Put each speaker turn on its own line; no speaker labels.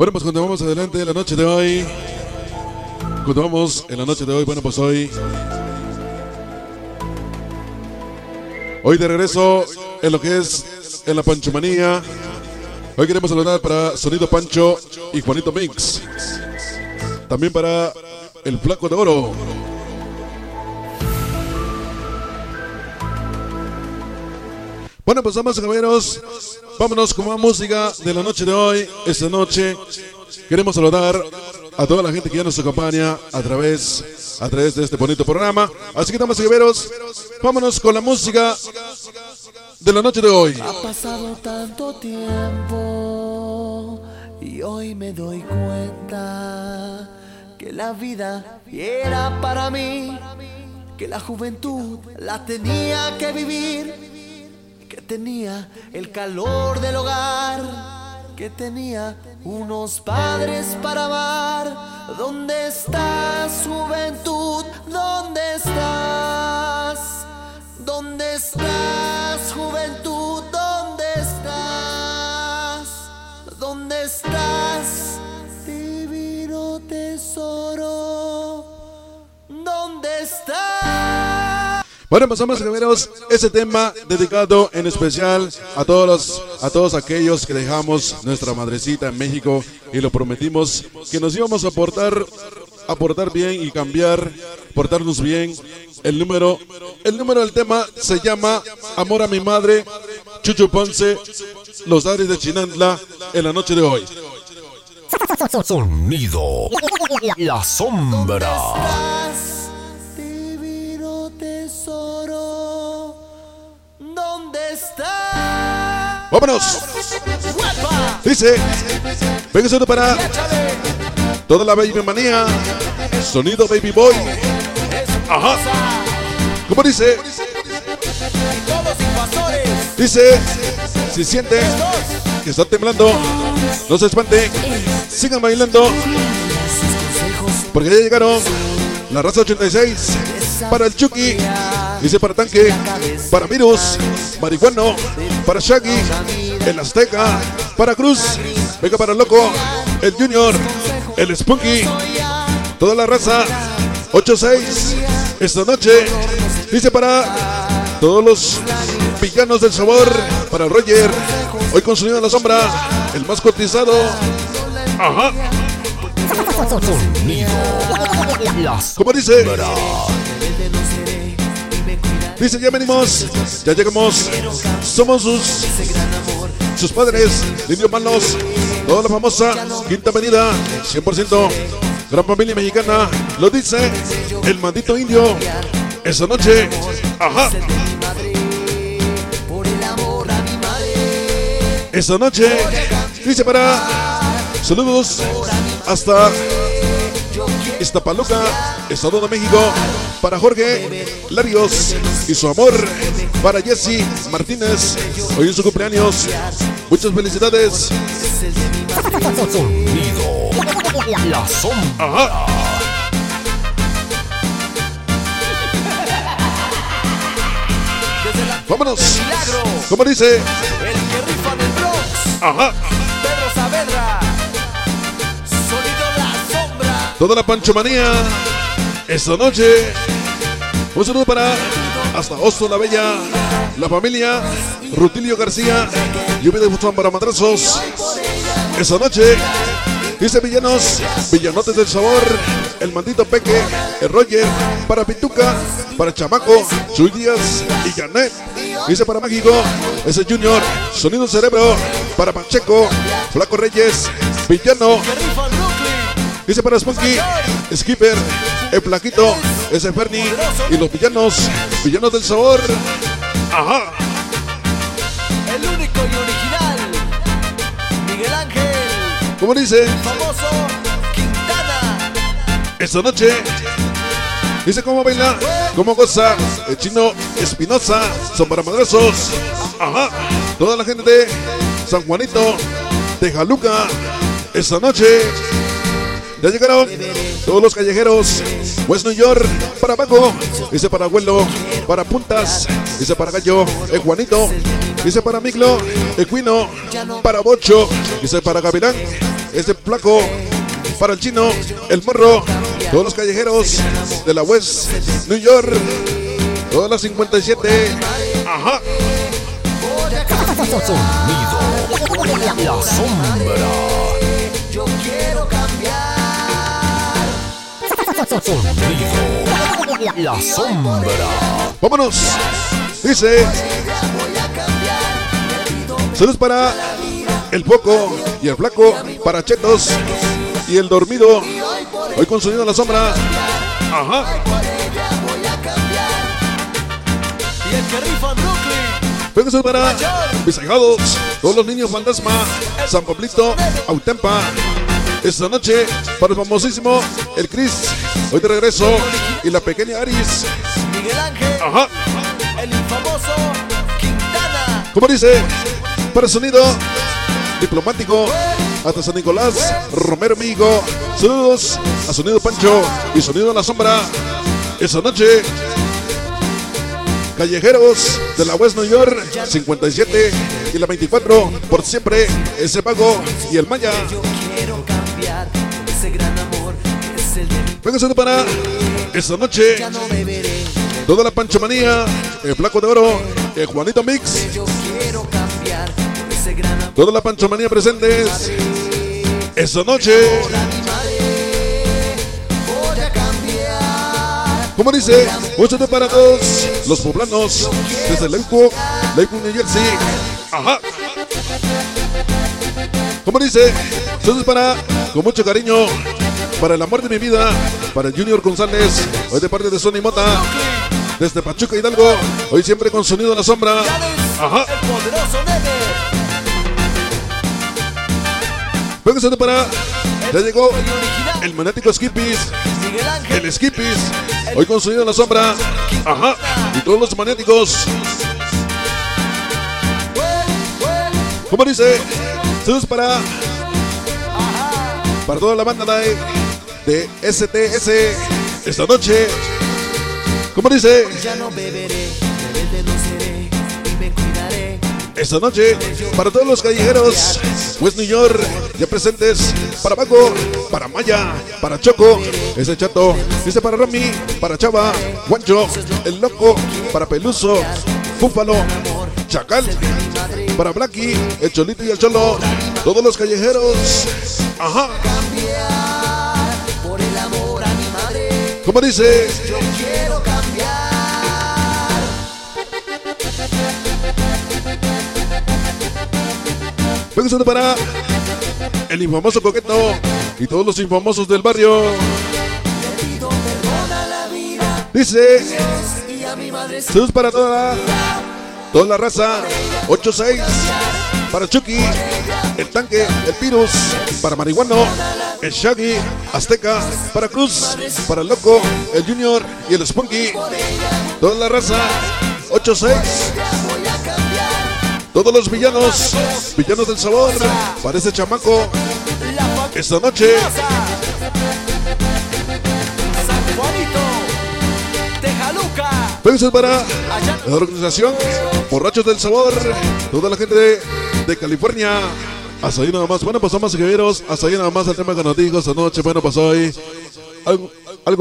Bueno, pues continuamos adelante la noche de hoy. Continuamos en la noche de hoy. Bueno, pues hoy. Hoy de regreso en lo que es en la Panchomanía. Hoy queremos saludar para Sonido Pancho y Juanito Mix. También para el Flaco de Oro. Bueno, pues vamos, caballeros. Vámonos con más música de la noche de hoy. Esta noche queremos saludar a toda la gente que ya nos acompaña a través, a través de este bonito programa. Así que, damas y caballeros, vámonos con la música de la noche de hoy.
Ha pasado tanto tiempo y hoy me doy cuenta que la vida era para mí, que la juventud la tenía que vivir tenía el calor del hogar, que tenía unos padres para amar. ¿Dónde estás, juventud? ¿Dónde estás? ¿Dónde estás, juventud?
Bueno, pasamos, caballeros, ese tema dedicado en especial a todos a todos aquellos que dejamos nuestra madrecita en México y lo prometimos que nos íbamos a aportar, aportar bien y cambiar, portarnos bien. El número, el número del tema se llama Amor a mi madre, Chucho Ponce, Los Ares de Chinantla, en la noche de hoy.
Sonido. La sombra.
¡Vámonos! Dice, venga solo para toda la baby manía, sonido baby boy. Ajá. ¿Cómo dice? Dice, si siente que está temblando, no se espante, sigan bailando, porque ya llegaron la raza 86 para el Chucky, dice para Tanque, para Virus, Marihuano, para Shaggy, el Azteca, para Cruz, venga para el Loco, el Junior, el Spunky, toda la raza 86 esta noche, dice para todos los villanos del sabor, para Roger, hoy con sonido en la sombra, el más cotizado, ajá, como dice. Dice ya venimos, ya llegamos, somos sus, sus padres, Indios Manos, toda la famosa Quinta Avenida, 100%, gran familia mexicana, lo dice el maldito indio, esa noche, ajá, esa noche, dice para, saludos hasta Iztapaluca, Estado de México, para Jorge Larios y su amor, para Jesse Martínez, hoy en su cumpleaños, muchas felicidades.
La sombra.
Vámonos. Como dice,
el que rifa del Bronx,
ajá,
Pedro Saavedra.
Toda la panchomanía, esta noche, un saludo para hasta Oso la Bella, la familia, Rutilio García, lluvia de buzón para madrazos, esta noche, dice Villanos, Villanotes del Sabor, el maldito Peque, el Roger, para Pituca, para Chamaco, Chuy Díaz y Janet, dice para México, ese Junior, Sonido Cerebro, para Pacheco, Flaco Reyes, Villano, Dice para Spunky, Skipper, el Plaquito, ese Fernie y los villanos, villanos del sabor. Ajá,
El único y original. Miguel Ángel.
como dice,
Famoso Quintana.
esta noche. Dice cómo baila, cómo goza, el chino Espinosa, son para madrazos. Ajá, toda la gente de San Juanito, de Jaluca, esta noche. Ya llegaron todos los callejeros. West New York, para abajo. Dice para abuelo, para puntas. Dice para gallo, el Juanito. Dice para Miglo, Equino. Para Bocho. Dice para Gavilán. este placo para el chino, el morro, todos los callejeros de la West New York, todas las 57. Ajá.
Sonido. La sombra. Sonido. La sombra.
Vámonos. Dice. Saludos para el poco y el flaco, para Chetos y el dormido. Hoy con sonido en la sombra. Ajá.
Y el que rifa Brooklyn.
Venga para mis ahijados, todos los niños fantasma, San Pablito, Autempa. Esta noche para el famosísimo el Chris. Hoy de regreso. Y la pequeña Aris.
Miguel Ángel.
Ajá.
El infamoso Quintana.
Como dice, para el sonido diplomático hasta San Nicolás, Romero Migo. Saludos a Sonido Pancho y Sonido en la Sombra. Esa noche, callejeros de la West New York, 57 y la 24, por siempre, ese pago y el Maya.
Yo quiero cambiar ese gran
Venga, para esta noche, toda la Panchomanía, el Flaco de Oro, el Juanito Mix, toda la Panchomanía presentes. Esta noche. Como dice, saludo para todos los poblanos desde Lakewood, Lakewood, New Jersey. Ajá. Como dice, saludos para, con mucho cariño, para el amor de mi vida, para el Junior González, hoy de parte de Sony Mota, desde Pachuca Hidalgo, hoy siempre con sonido en la sombra. Ajá. Saludo para, ya llegó
El
monético Skippies, el Skippies, hoy con sonido en la sombra. Ajá. Y todos los magnéticos. Como dice, saludos para, para toda la banda de, de STS esta noche. Como dice,
Ya no beberé. No seré. Y me cuidaré.
esta noche para todos los callejeros, West New York, ya presentes para Paco, para Maya, para Choco, ese chato, dice para Rami, para Chava, Guancho, el loco, para Peluso, Búfalo, Chacal, para Blacky, el Cholito y el Cholo, todos los callejeros. Ajá, como dice,
Yo quiero cambiar.
Venga para el infamoso coqueto y todos los infamosos del barrio. Dice, saludos para toda la, toda la raza. 8-6 para Chucky, el tanque, el Pirus, para Marihuano, el Shaggy, Azteca, para Cruz, para el Loco, el Junior y el Spunky. Toda la raza. 8-6. Todos los villanos, villanos del sabor, para ese chamaco, esta noche.
San Juanito. Tejaluca.
Besos para la organización Borrachos del Sabor, toda la gente de California. Hasta ahí nada más. Bueno, pues somos guerreros. Hasta ahí nada más el tema que nos dijo esta noche. Bueno, pues hoy algo, algo